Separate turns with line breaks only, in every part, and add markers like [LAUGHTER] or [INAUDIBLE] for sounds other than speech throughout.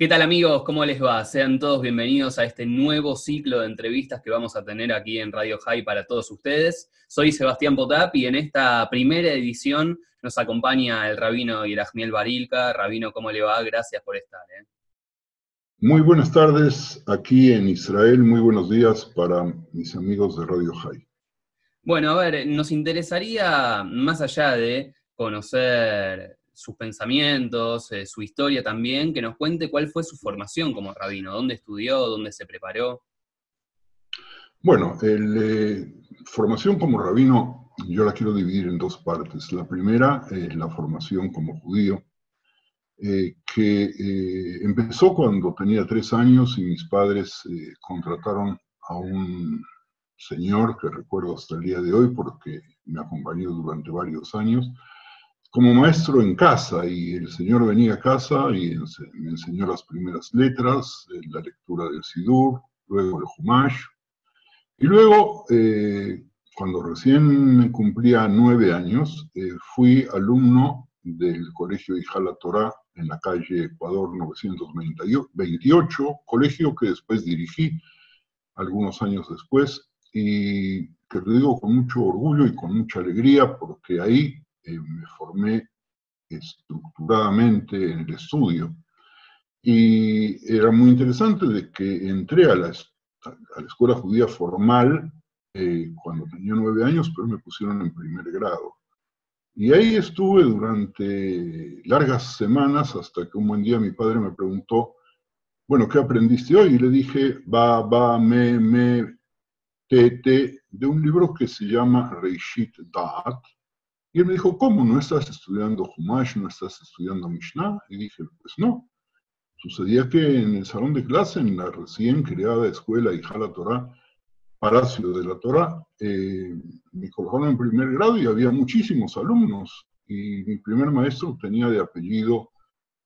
¿Qué tal amigos? ¿Cómo les va? Sean todos bienvenidos a este nuevo ciclo de entrevistas que vamos a tener aquí en Radio High para todos ustedes. Soy Sebastián Potap y en esta primera edición nos acompaña el rabino Yerajmiel Barilka. Rabino, ¿cómo le va? Gracias por estar. ¿eh?
Muy buenas tardes aquí en Israel, muy buenos días para mis amigos de Radio High.
Bueno, a ver, nos interesaría, más allá de conocer sus pensamientos, eh, su historia también, que nos cuente cuál fue su formación como rabino, dónde estudió, dónde se preparó.
Bueno, la eh, formación como rabino yo la quiero dividir en dos partes. La primera es la formación como judío, eh, que empezó cuando tenía tres años y mis padres contrataron a un señor que recuerdo hasta el día de hoy porque me acompañó durante varios años, como maestro en casa y el señor venía a casa y me enseñó las primeras letras, eh, la lectura del Sidur, luego el Humash. Y luego, eh, cuando recién cumplía nueve años, eh, fui alumno del colegio Ijala Torah en la calle Ecuador 928, colegio que después dirigí algunos años después y que lo digo con mucho orgullo y con mucha alegría porque ahí eh, me formé estructuradamente en el estudio. Y era muy interesante de que entré a la, a la escuela judía formal eh, cuando tenía nueve años, pero me pusieron en primer grado. Y ahí estuve durante largas semanas hasta que un buen día mi padre me preguntó, bueno, ¿qué aprendiste hoy? Y le dije, ba, ba, me, me, te, te, de un libro que se llama Reishit Da'at, y él me dijo, ¿cómo? ¿No estás estudiando Humash? ¿No estás estudiando Mishnah? Y dije, pues no. Sucedía que en el salón de clase, en la recién creada escuela Hijala Torah, Palacio de la Torah, eh, me colocaron en primer grado y había muchísimos alumnos. Y mi primer maestro tenía de apellido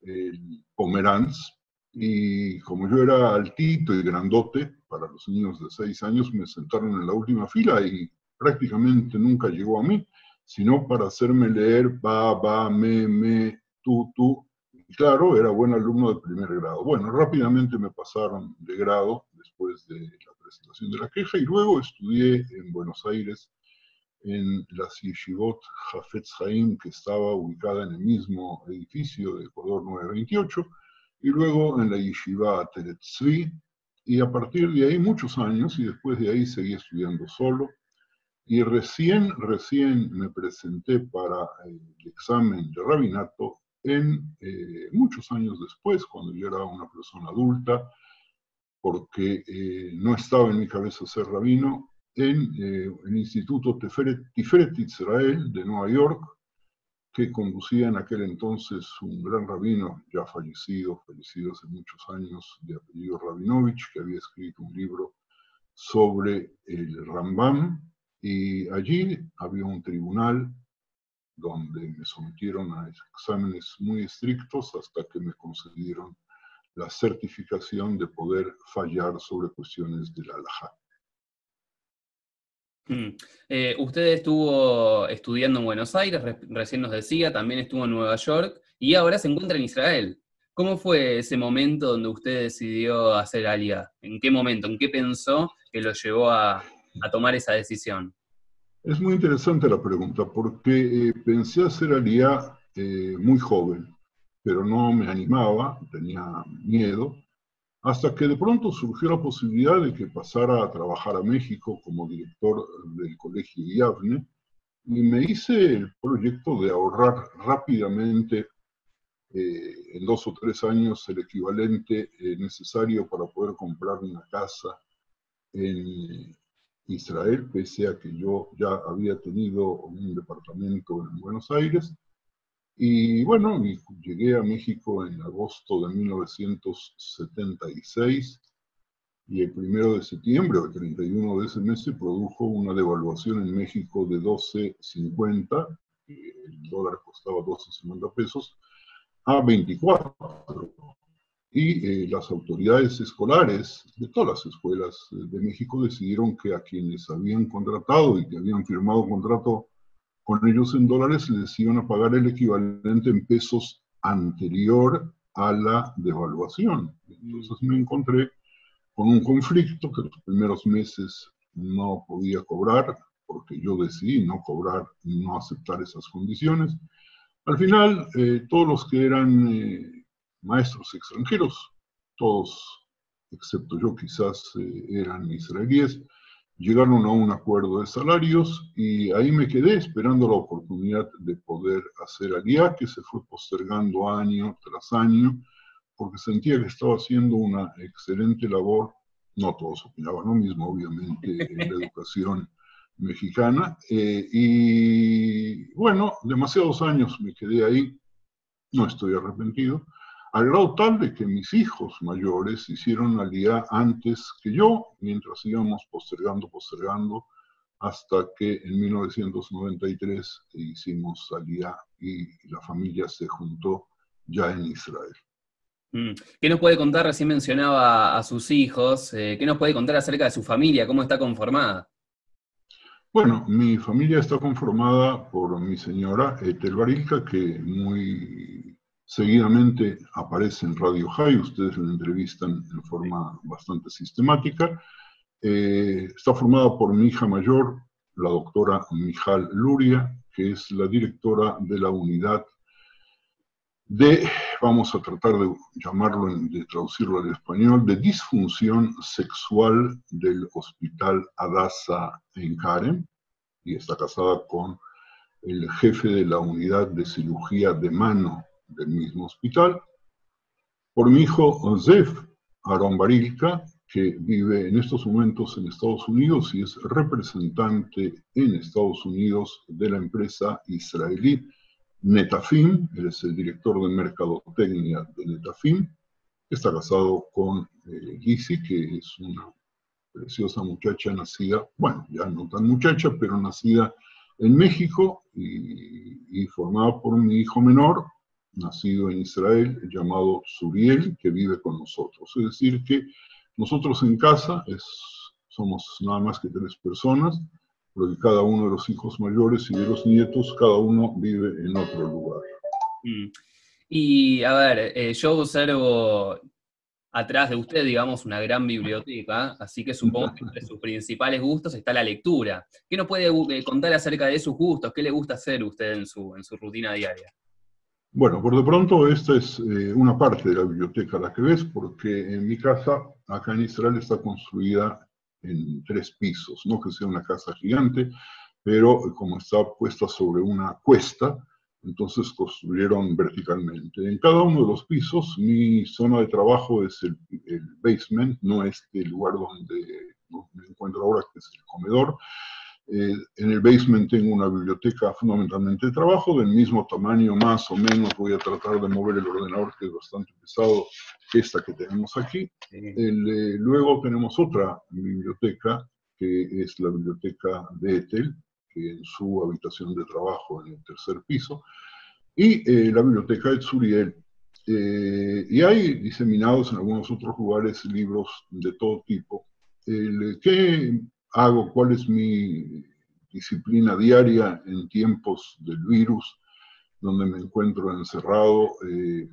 eh, Pomeranz. Y como yo era altito y grandote, para los niños de seis años me sentaron en la última fila y prácticamente nunca llegó a mí sino para hacerme leer ba, ba, me, me, tú, tú. Y claro, era buen alumno de primer grado. Bueno, rápidamente me pasaron de grado después de la presentación de la queja y luego estudié en Buenos Aires en la yeshivot Jafetz Haim, que estaba ubicada en el mismo edificio de Ecuador 928, y luego en la yeshiva Teretzvi, y a partir de ahí muchos años, y después de ahí seguí estudiando solo, y recién, recién me presenté para el examen de rabinato en eh, muchos años después, cuando yo era una persona adulta, porque eh, no estaba en mi cabeza ser rabino, en eh, el Instituto Tiferet Israel de Nueva York, que conducía en aquel entonces un gran rabino, ya fallecido, fallecido hace muchos años, de apellido Rabinovich, que había escrito un libro sobre el Rambam, y allí había un tribunal donde me sometieron a exámenes muy estrictos hasta que me concedieron la certificación de poder fallar sobre cuestiones de la alhaja.
Mm. Eh, usted estuvo estudiando en Buenos Aires, recién nos decía, también estuvo en Nueva York y ahora se encuentra en Israel. ¿Cómo fue ese momento donde usted decidió hacer Alia? ¿En qué momento? ¿En qué pensó que lo llevó a, a tomar esa decisión?
Es muy interesante la pregunta porque eh, pensé hacer alía eh, muy joven, pero no me animaba, tenía miedo, hasta que de pronto surgió la posibilidad de que pasara a trabajar a México como director del Colegio IAVNE y me hice el proyecto de ahorrar rápidamente eh, en dos o tres años el equivalente necesario para poder comprar una casa en, Israel, pese a que yo ya había tenido un departamento en Buenos Aires. Y bueno, llegué a México en agosto de 1976 y el primero de septiembre, el 31 de ese mes, se produjo una devaluación en México de 12.50, el dólar costaba 12.50 pesos, a 24 y eh, las autoridades escolares de todas las escuelas de México decidieron que a quienes habían contratado y que habían firmado contrato con ellos en dólares les iban a pagar el equivalente en pesos anterior a la devaluación. Entonces me encontré con un conflicto que los primeros meses no podía cobrar, porque yo decidí no cobrar y no aceptar esas condiciones. Al final, eh, todos los que eran eh, maestros extranjeros, todos, excepto yo quizás, eh, eran israelíes, llegaron a un acuerdo de salarios y ahí me quedé esperando la oportunidad de poder hacer aliá, que se fue postergando año tras año, porque sentía que estaba haciendo una excelente labor. No todos opinaban lo mismo, obviamente, en la [LAUGHS] educación mexicana. Eh, y bueno, demasiados años me quedé ahí, no estoy arrepentido, al grado tal de que mis hijos mayores hicieron alía antes que yo, mientras íbamos postergando, postergando, hasta que en 1993 hicimos alía y la familia se juntó ya en Israel.
Mm. ¿Qué nos puede contar? Recién mencionaba a sus hijos. Eh, ¿Qué nos puede contar acerca de su familia? ¿Cómo está conformada?
Bueno, mi familia está conformada por mi señora Etel Barilka, que muy seguidamente aparece en Radio High, ustedes la entrevistan en forma bastante sistemática. Eh, está formada por mi hija mayor, la doctora Mijal Luria, que es la directora de la unidad de, vamos a tratar de llamarlo, de traducirlo al español, de disfunción sexual del Hospital Adasa en Karen, y está casada con el jefe de la unidad de cirugía de mano del mismo hospital, por mi hijo Zef Aaron Barilka, que vive en estos momentos en Estados Unidos y es representante en Estados Unidos de la empresa israelí Netafim, él es el director de mercadotecnia de Netafim, está casado con eh, que es una preciosa muchacha nacida, bueno, ya no tan muchacha, pero nacida en México y, formada por mi hijo menor, nacido en Israel, llamado Suriel, que vive con nosotros. Es decir, que nosotros en casa es, somos nada más que tres personas, porque cada uno de los hijos mayores y de los nietos, cada uno vive en otro lugar.
Mm. Y a ver, eh, yo observo atrás de usted, digamos, una gran biblioteca, así que supongo que entre sus principales gustos está la lectura. ¿Qué nos puede eh, contar acerca de sus gustos? ¿Qué le gusta hacer usted en su, en su rutina diaria?
Bueno, por de pronto esta es eh, una parte de la biblioteca la que ves, porque en mi casa, acá en Israel, está construida en tres pisos, no que sea una casa gigante, pero como está puesta sobre una cuesta, entonces construyeron verticalmente. En cada uno de los pisos, mi zona de trabajo es el, basement, no este lugar donde me encuentro ahora, que es el comedor. Eh, en el basement tengo una biblioteca fundamentalmente de trabajo, del mismo tamaño, más o menos. Voy a tratar de mover el ordenador, que es bastante pesado, que esta que tenemos aquí. Eh, luego tenemos otra biblioteca, que es la biblioteca de Ethel, en su habitación de trabajo en el tercer piso, y eh, la biblioteca de Zuriel. Eh, y hay diseminados en algunos otros lugares libros de todo tipo. ¿Qué hago? ¿Cuál es mi disciplina diaria en tiempos del virus, donde me encuentro encerrado? Eh,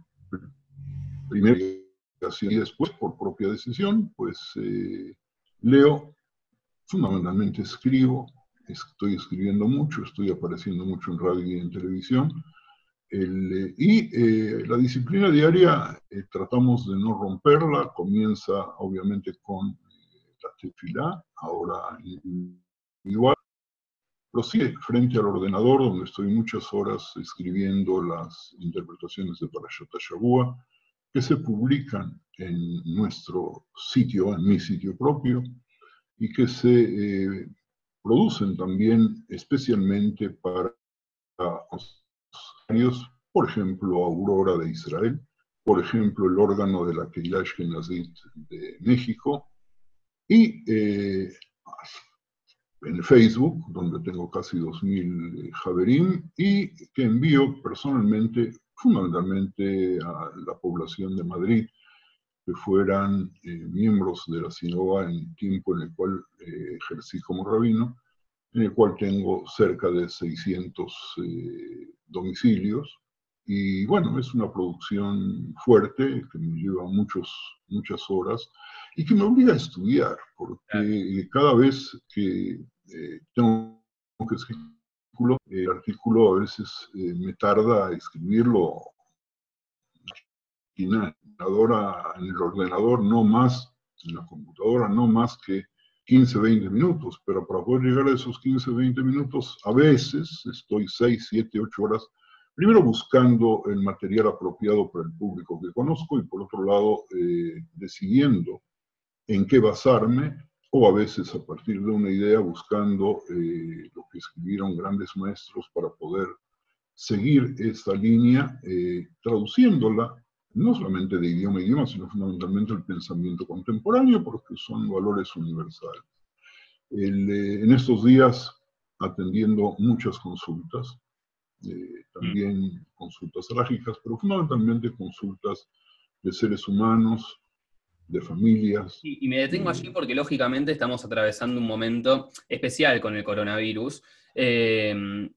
primero y después, por propia decisión, pues leo, fundamentalmente escribo, estoy escribiendo mucho, estoy apareciendo mucho en radio y en televisión. Eh, y eh, la disciplina diaria eh, tratamos de no romperla, comienza obviamente con tefilá, ahora igual, sí frente al ordenador donde estoy muchas horas escribiendo las interpretaciones de Parashat Shavua que se publican en nuestro sitio, en mi sitio propio, y que se producen también especialmente para los por ejemplo, Aurora de Israel, por ejemplo, el órgano de la Keilah Ashkenazit de México, y eh, en Facebook, donde tengo casi 2.000 Javerim, y que envío personalmente, fundamentalmente a la población de Madrid, que fueran eh, miembros de la sinagoga en el tiempo en el cual eh, ejercí como rabino, en el cual tengo cerca de 600 eh, domicilios, y bueno, es una producción fuerte que me lleva muchos, muchas horas y que me obliga a estudiar, porque cada vez que eh, tengo que escribir el artículo a veces eh, me tarda a escribirlo en el ordenador no más, en la computadora no más que 15, 20 minutos, pero para poder llegar a esos 15, 20 minutos, a veces estoy 6, 7, 8 horas, primero buscando el material apropiado para el público que conozco y por otro lado eh, decidiendo en qué basarme o a veces a partir de una idea buscando eh, lo que escribieron grandes maestros para poder seguir esta línea, eh, traduciéndola no solamente de idioma a idioma, sino fundamentalmente el pensamiento contemporáneo, porque son valores universales. En estos días, atendiendo muchas consultas, eh, también consultas trágicas, pero fundamentalmente consultas de seres humanos, de familias.
Y, y me detengo allí porque lógicamente estamos atravesando un momento especial con el coronavirus. Eh,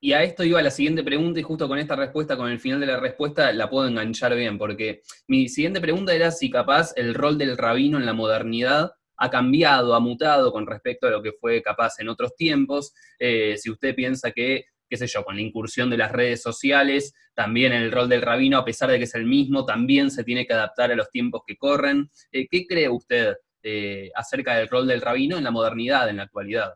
y a esto iba la siguiente pregunta, y justo con esta respuesta, con el final de la respuesta, la puedo enganchar bien, porque mi siguiente pregunta era si capaz el rol del rabino en la modernidad ha cambiado, ha mutado con respecto a lo que fue capaz en otros tiempos, eh, si usted piensa que, qué sé yo, con la incursión de las redes sociales, también el rol del rabino, a pesar de que es el mismo, también se tiene que adaptar a los tiempos que corren. Eh, ¿Qué cree usted eh, acerca del rol del rabino en la modernidad, en la actualidad?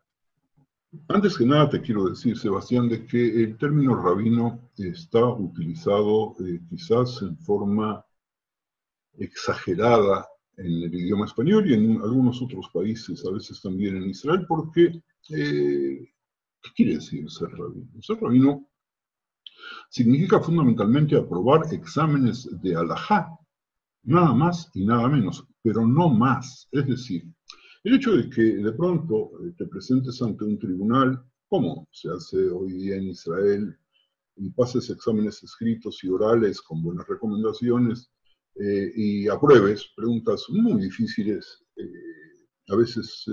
Antes que nada te quiero decir, Sebastián, de que el término rabino está utilizado eh, quizás en forma exagerada en el idioma español y en algunos otros países, a veces también en Israel, porque ¿qué quiere decir ser rabino? Ser rabino significa fundamentalmente aprobar exámenes de alajá, nada más y nada menos, pero no más. Es decir, el hecho de que de pronto eh, te presentes ante un tribunal, como se hace hoy día en Israel, y pases exámenes escritos y orales con buenas recomendaciones eh, y apruebes preguntas muy difíciles, eh, a veces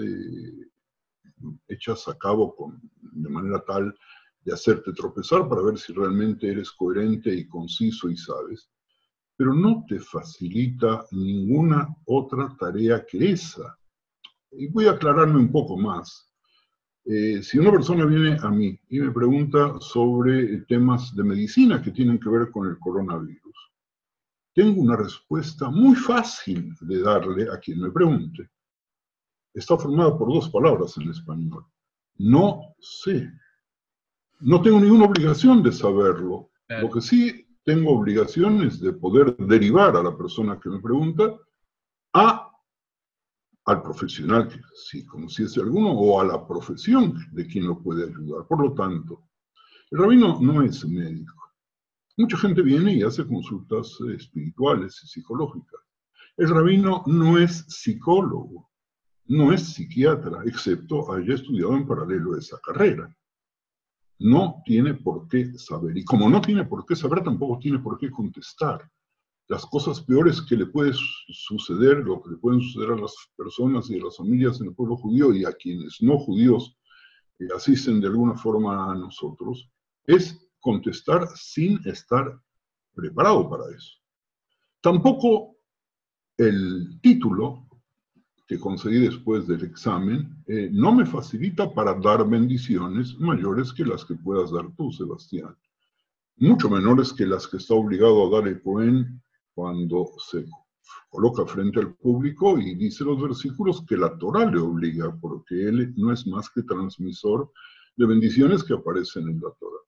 hechas a cabo con, de manera tal de hacerte tropezar para ver si realmente eres coherente y conciso y sabes, pero no te facilita ninguna otra tarea que esa. Y voy a aclararme un poco más. Eh, si una persona viene a mí y me pregunta sobre temas de medicina que tienen que ver con el coronavirus, tengo una respuesta muy fácil de darle a quien me pregunte. Está formada por dos palabras en español. No sé. No tengo ninguna obligación de saberlo. Lo que sí tengo obligaciones de poder derivar a la persona que me pregunta a al profesional que si conociese alguno o a la profesión de quien lo puede ayudar. Por lo tanto, el rabino no es médico. Mucha gente viene y hace consultas espirituales y psicológicas. El rabino no es psicólogo, no es psiquiatra, excepto haya estudiado en paralelo esa carrera. No tiene por qué saber. Y como no tiene por qué saber, tampoco tiene por qué contestar las cosas peores que le puede suceder, lo que le pueden suceder a las personas y a las familias en el pueblo judío y a quienes no judíos que asisten de alguna forma a nosotros, es contestar sin estar preparado para eso. Tampoco el título que conseguí después del examen eh, no me facilita para dar bendiciones mayores que las que puedas dar tú, Sebastián. Mucho menores que las que está obligado a dar el Cohen cuando se coloca frente al público y dice los versículos que la Torah le obliga, porque él no es más que transmisor de bendiciones que aparecen en la Torah.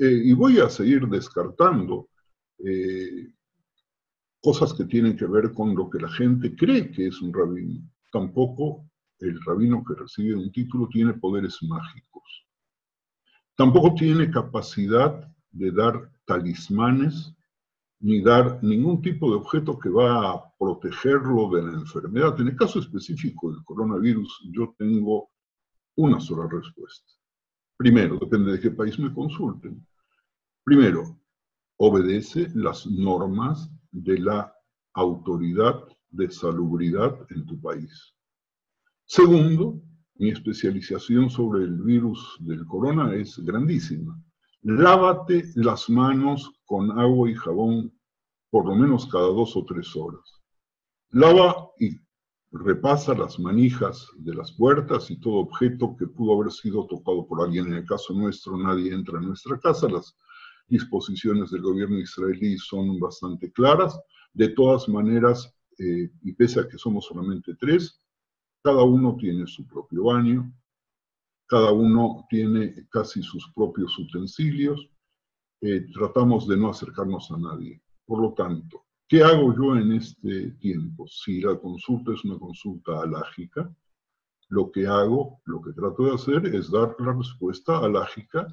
Eh, y voy a seguir descartando eh, cosas que tienen que ver con lo que la gente cree que es un rabino. Tampoco el rabino que recibe un título tiene poderes mágicos. Tampoco tiene capacidad de dar talismanes ni dar ningún tipo de objeto que va a protegerlo de la enfermedad. En el caso específico del coronavirus, yo tengo una sola respuesta. Primero, depende de qué país me consulten. Primero, obedece las normas de la autoridad de salubridad en tu país. Segundo, mi especialización sobre el virus del corona es grandísima. lávate las manos con agua y jabón por lo menos cada dos o tres horas. Lava y repasa las manijas de las puertas y todo objeto que pudo haber sido tocado por alguien. En el caso nuestro, nadie entra en nuestra casa. Disposiciones del gobierno israelí son bastante claras. De todas maneras, eh, y pese a que somos solamente tres, cada uno tiene su propio baño, cada uno tiene casi sus propios utensilios, eh, tratamos de no acercarnos a nadie. Por lo tanto, ¿qué hago yo en este tiempo? Si la consulta es una consulta alágica, lo que hago, lo que trato de hacer es dar la respuesta alágica,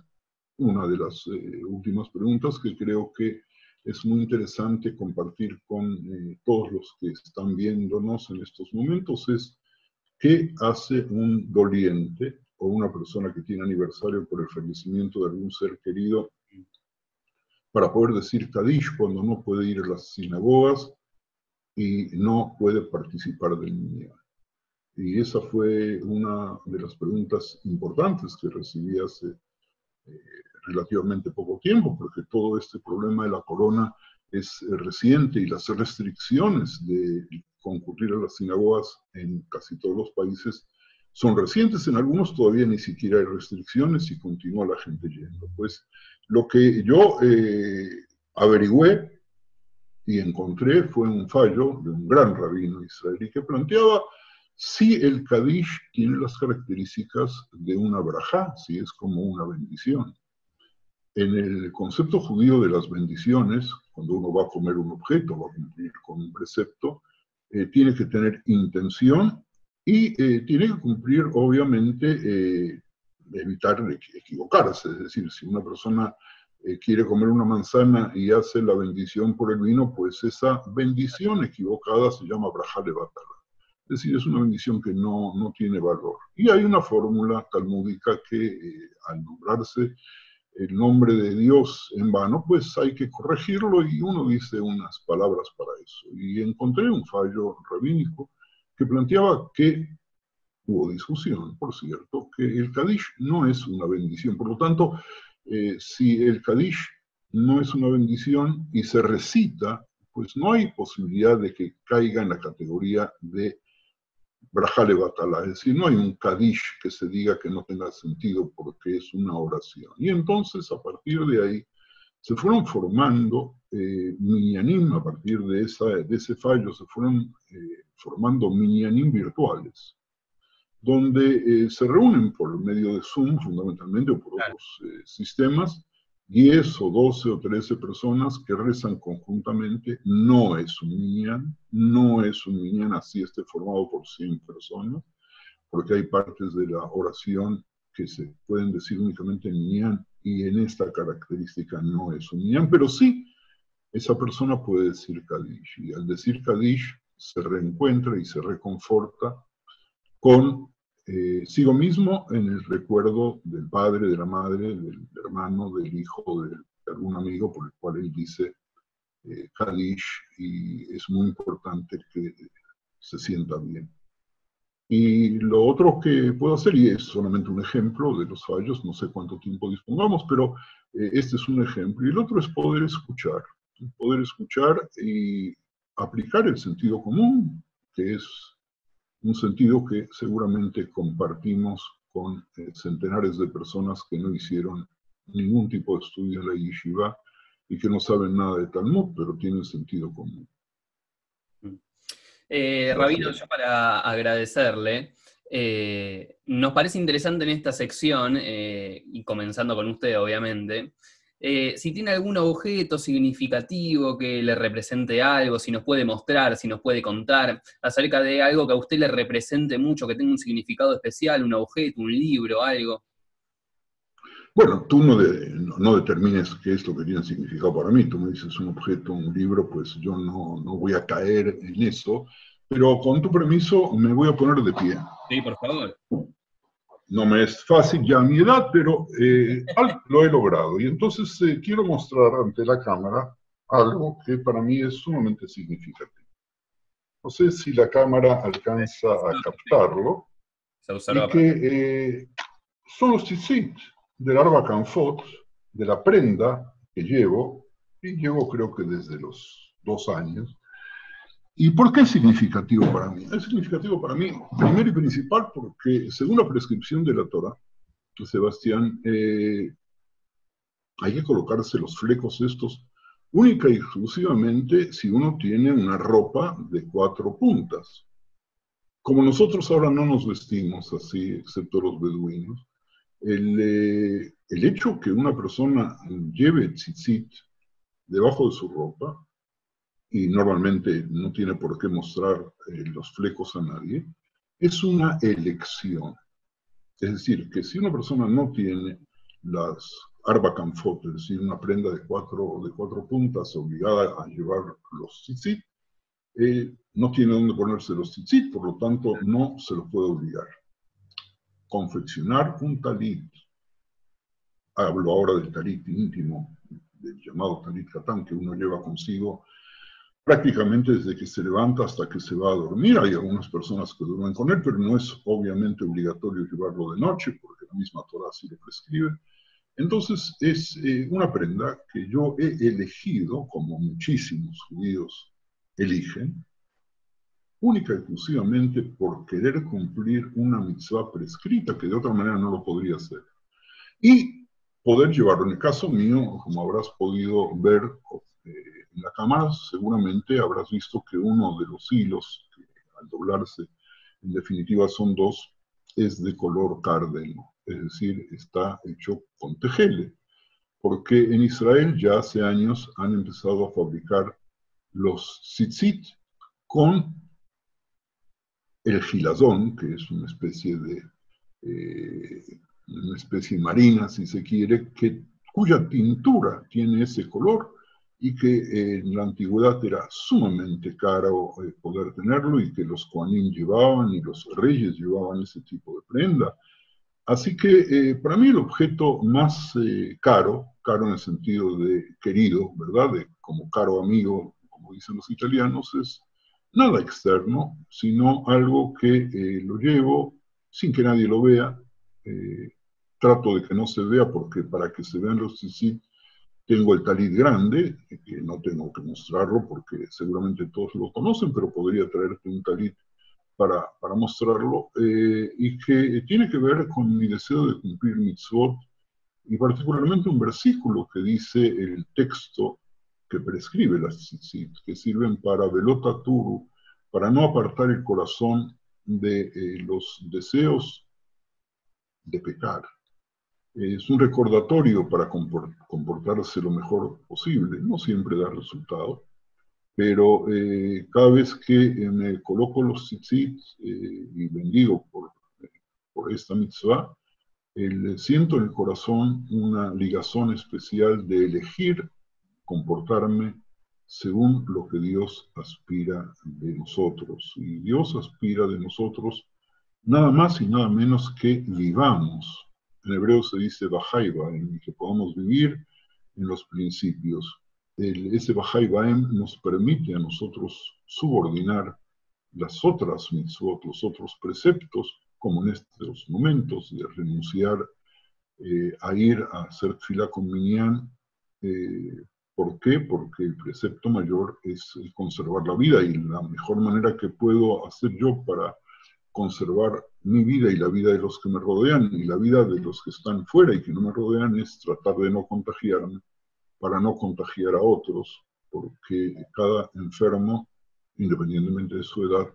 una de las eh, últimas preguntas que creo que es muy interesante compartir con eh, todos los que están viéndonos en estos momentos es ¿qué hace un doliente o una persona que tiene aniversario por el fallecimiento de algún ser querido para poder decir Kadish cuando no puede ir a las sinagogas y no puede participar del Minyan. Y esa fue una de las preguntas importantes que recibí hace relativamente poco tiempo, porque todo este problema de la corona es eh, reciente y las restricciones de concurrir a las sinagogas en casi todos los países son recientes, en algunos todavía ni siquiera hay restricciones y continúa la gente yendo. Pues lo que yo eh, averigüé y encontré fue un fallo de un gran rabino israelí que planteaba si el Kadish tiene las características de una braja, si es como una bendición. En el concepto judío de las bendiciones, cuando uno va a comer un objeto, va a cumplir con un precepto, eh, tiene que tener intención y eh, tiene que cumplir, obviamente, eh, evitar equivocarse. Es decir, si una persona quiere comer una manzana y hace la bendición por el vino, pues esa bendición equivocada se llama braja de batala. Es decir, es una bendición que no, no tiene valor. Y hay una fórmula talmúdica que al nombrarse el nombre de Dios en vano, pues hay que corregirlo y uno dice unas palabras para eso. Y encontré un fallo rabínico que planteaba que hubo discusión, por cierto, que el Kadish no es una bendición. Por lo tanto, eh, si el Kadish no es una bendición y se recita, pues no hay posibilidad de que caiga en la categoría de Brajale Batala, es decir, no hay un Kadish que se diga que no tenga sentido porque es una oración. Y entonces, a partir de ahí, se fueron formando eh, minyanim, a partir de, esa, de ese fallo, se fueron eh, formando minyanim virtuales, donde eh, se reúnen por medio de Zoom, fundamentalmente, o por otros eh, sistemas, 10 o 12 o 13 personas que rezan conjuntamente, no es un minyan, no es un minyan así esté formado por 100 personas, porque hay partes de la oración que se pueden decir únicamente en minyan y en esta característica no es un minyan, pero sí esa persona puede decir Kadish y al decir Kadish se reencuentra y se reconforta con eh, sigo mismo en el recuerdo del padre, de la madre, del hermano, del hijo, de, algún amigo por el cual él dice eh, y es muy importante que se sienta bien. Y lo otro que puedo hacer, y es solamente un ejemplo de los fallos, no sé cuánto tiempo dispongamos, pero eh, este es un ejemplo. Y el otro es poder escuchar, poder escuchar y aplicar el sentido común, que es un sentido que seguramente compartimos con eh, centenares de personas que no hicieron ningún tipo de estudio en la yeshiva y que no saben nada de Talmud, pero tienen sentido común.
Eh, Rabino, yo para agradecerle, eh, nos parece interesante en esta sección, y comenzando con usted obviamente, eh, si tiene algún objeto significativo que le represente algo, si nos puede mostrar, si nos puede contar acerca de algo que a usted le represente mucho, que tenga un significado especial, un objeto, un libro, algo.
Bueno, tú no, no, determines qué es lo que tiene significado para mí. Tú me dices un objeto, un libro, pues yo no, no voy a caer en eso. Pero con tu permiso me voy a poner de pie.
Sí, por favor.
No me es fácil ya a mi edad, pero eh, lo he logrado. Y entonces eh, quiero mostrar ante la cámara algo que para mí es sumamente significativo. No sé si la cámara alcanza a captarlo. Y que eh, son los tzitzit del Arba Canfot, de la prenda que llevo, y llevo creo que desde los dos años. ¿Y por qué es significativo para mí? Es significativo para mí, primero y principal, porque según la prescripción de la Torah, Sebastián, eh, hay que colocarse los flecos estos única y exclusivamente si uno tiene una ropa de cuatro puntas. Como nosotros ahora no nos vestimos así, excepto los beduinos, el, eh, el hecho que una persona lleve tzitzit debajo de su ropa, y normalmente no tiene por qué mostrar eh, los flecos a nadie, es una elección. Es decir, que si una persona no tiene las arba canfot, es decir, una prenda de cuatro, de cuatro puntas obligada a llevar los tzitzit, eh, no tiene dónde ponerse los tzitzit, por lo tanto no se lo puede obligar. Confeccionar un talit, hablo ahora del talit íntimo, del llamado talit katán que uno lleva consigo prácticamente desde que se levanta hasta que se va a dormir. Hay algunas personas que duermen con él, pero no es obviamente obligatorio llevarlo de noche, porque la misma Torah así lo prescribe. Entonces es eh, una prenda que yo he elegido, como muchísimos judíos eligen, única y exclusivamente por querer cumplir una mitzvah prescrita que de otra manera no lo podría hacer. Y poder llevarlo. En el caso mío, como habrás podido ver en la cámara, seguramente habrás visto que uno de los hilos, que al doblarse en definitiva son dos, es de color cárdeno es decir, está hecho con tejele, porque en Israel ya hace años han empezado a fabricar los tzitzit con el gilazón, que es una especie de eh, una especie marina, si se quiere, que, cuya tintura tiene ese color y que en la antigüedad era sumamente caro eh, poder tenerlo y que los Koanim llevaban y los reyes llevaban ese tipo de prenda Así que eh, para mí el objeto más eh, caro, caro en el sentido de querido, ¿verdad? De como caro amigo, como dicen los italianos, es nada externo, sino algo que eh, lo llevo sin que nadie lo vea. trato de que no se vea porque para que se vean los sí tengo el talit grande, que no tengo que mostrarlo porque seguramente todos lo conocen, pero podría traerte un talit para, para mostrarlo, eh, y que tiene que ver con mi deseo de cumplir mitzvot, y particularmente un versículo que dice el texto que prescribe las tzitzit, que sirven para velota turu, para no apartar el corazón de eh, los deseos de pecar. Es un recordatorio para comportarse lo mejor posible, no siempre da resultado, pero eh, cada vez que eh, me coloco los tzitzit eh, y bendigo por, por esta mitzvah, siento en el corazón una ligazón especial de elegir comportarme según lo que Dios aspira de nosotros. Y Dios aspira de nosotros nada más y nada menos que vivamos. En hebreo se dice bajaiba, en que podamos vivir en los principios el, ese Bajai Baem nos permite a nosotros subordinar las otras mitzvot, los otros preceptos, como en estos momentos de renunciar eh, a ir a hacer fila con Minyan. Eh, ¿Por qué? Porque el precepto mayor es conservar la vida y la mejor manera que puedo hacer yo para conservar mi vida y la vida de los que me rodean y la vida de los que están fuera y que no me rodean es tratar de no contagiarme para no contagiar a otros, porque cada enfermo, independientemente de su edad,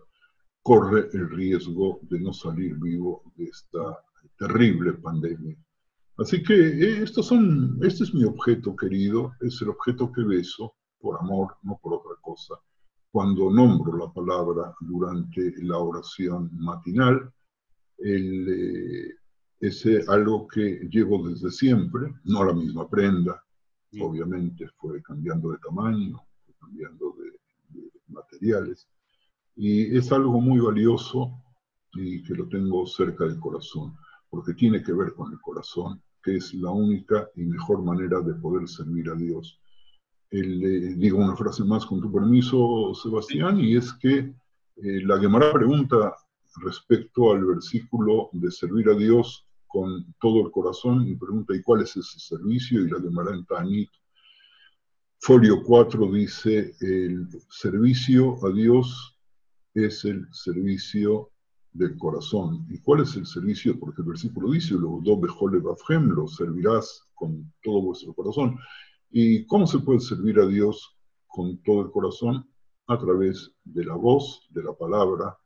corre el riesgo de no salir vivo de esta terrible pandemia. Así que eh, estos son, este es mi objeto querido, es el objeto que beso por amor, no por otra cosa. Cuando nombro la palabra durante la oración matinal, el, eh, es algo que llevo desde siempre, no la misma prenda, obviamente fue cambiando de tamaño, fue cambiando de, materiales, y es algo muy valioso y que lo tengo cerca del corazón, porque tiene que ver con el corazón, que es la única y mejor manera de poder servir a Dios. Eh, digo una frase más con tu permiso, Sebastián, y es que eh, la Gemara pregunta respecto al versículo de servir a Dios con todo el corazón, y pregunta, ¿y cuál es ese servicio? Y la de en Tanit, folio 4, dice, el servicio a Dios es el servicio del corazón. ¿Y cuál es el servicio? Porque el versículo dice, lo servirás con todo vuestro corazón. ¿Y cómo se puede servir a Dios con todo el corazón? A través de la voz, de la palabra,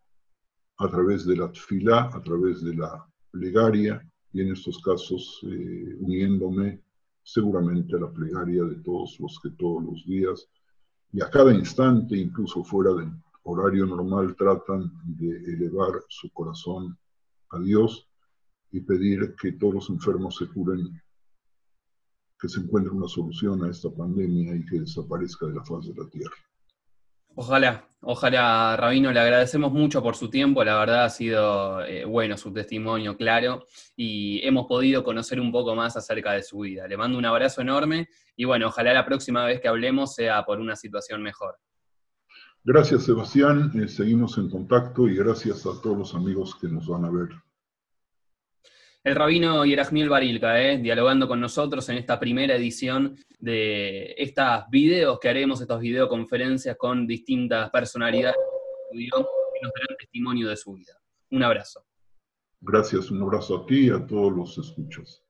a través de la tfilá, a través de la plegaria, y en estos casos eh, uniéndome seguramente a la plegaria de todos los que todos los días y a cada instante, incluso fuera del horario normal, tratan de elevar su corazón a Dios y pedir que todos los enfermos se curen, que se encuentre una solución a esta pandemia y que desaparezca de la faz de la tierra.
Ojalá, ojalá, Rabino, le agradecemos mucho por su tiempo, la verdad ha sido eh, bueno su testimonio, claro, y hemos podido conocer un poco más acerca de su vida. Le mando un abrazo enorme y bueno, ojalá la próxima vez que hablemos sea por una situación mejor.
Gracias, Sebastián, eh, seguimos en contacto y gracias a todos los amigos que nos van a ver
el rabino Yerajmiel Barilka, ¿eh? dialogando con nosotros en esta primera edición de estos videos que haremos, estas videoconferencias con distintas personalidades que nos darán testimonio de su vida. Un abrazo.
Gracias, un abrazo a ti y a todos los escuchos.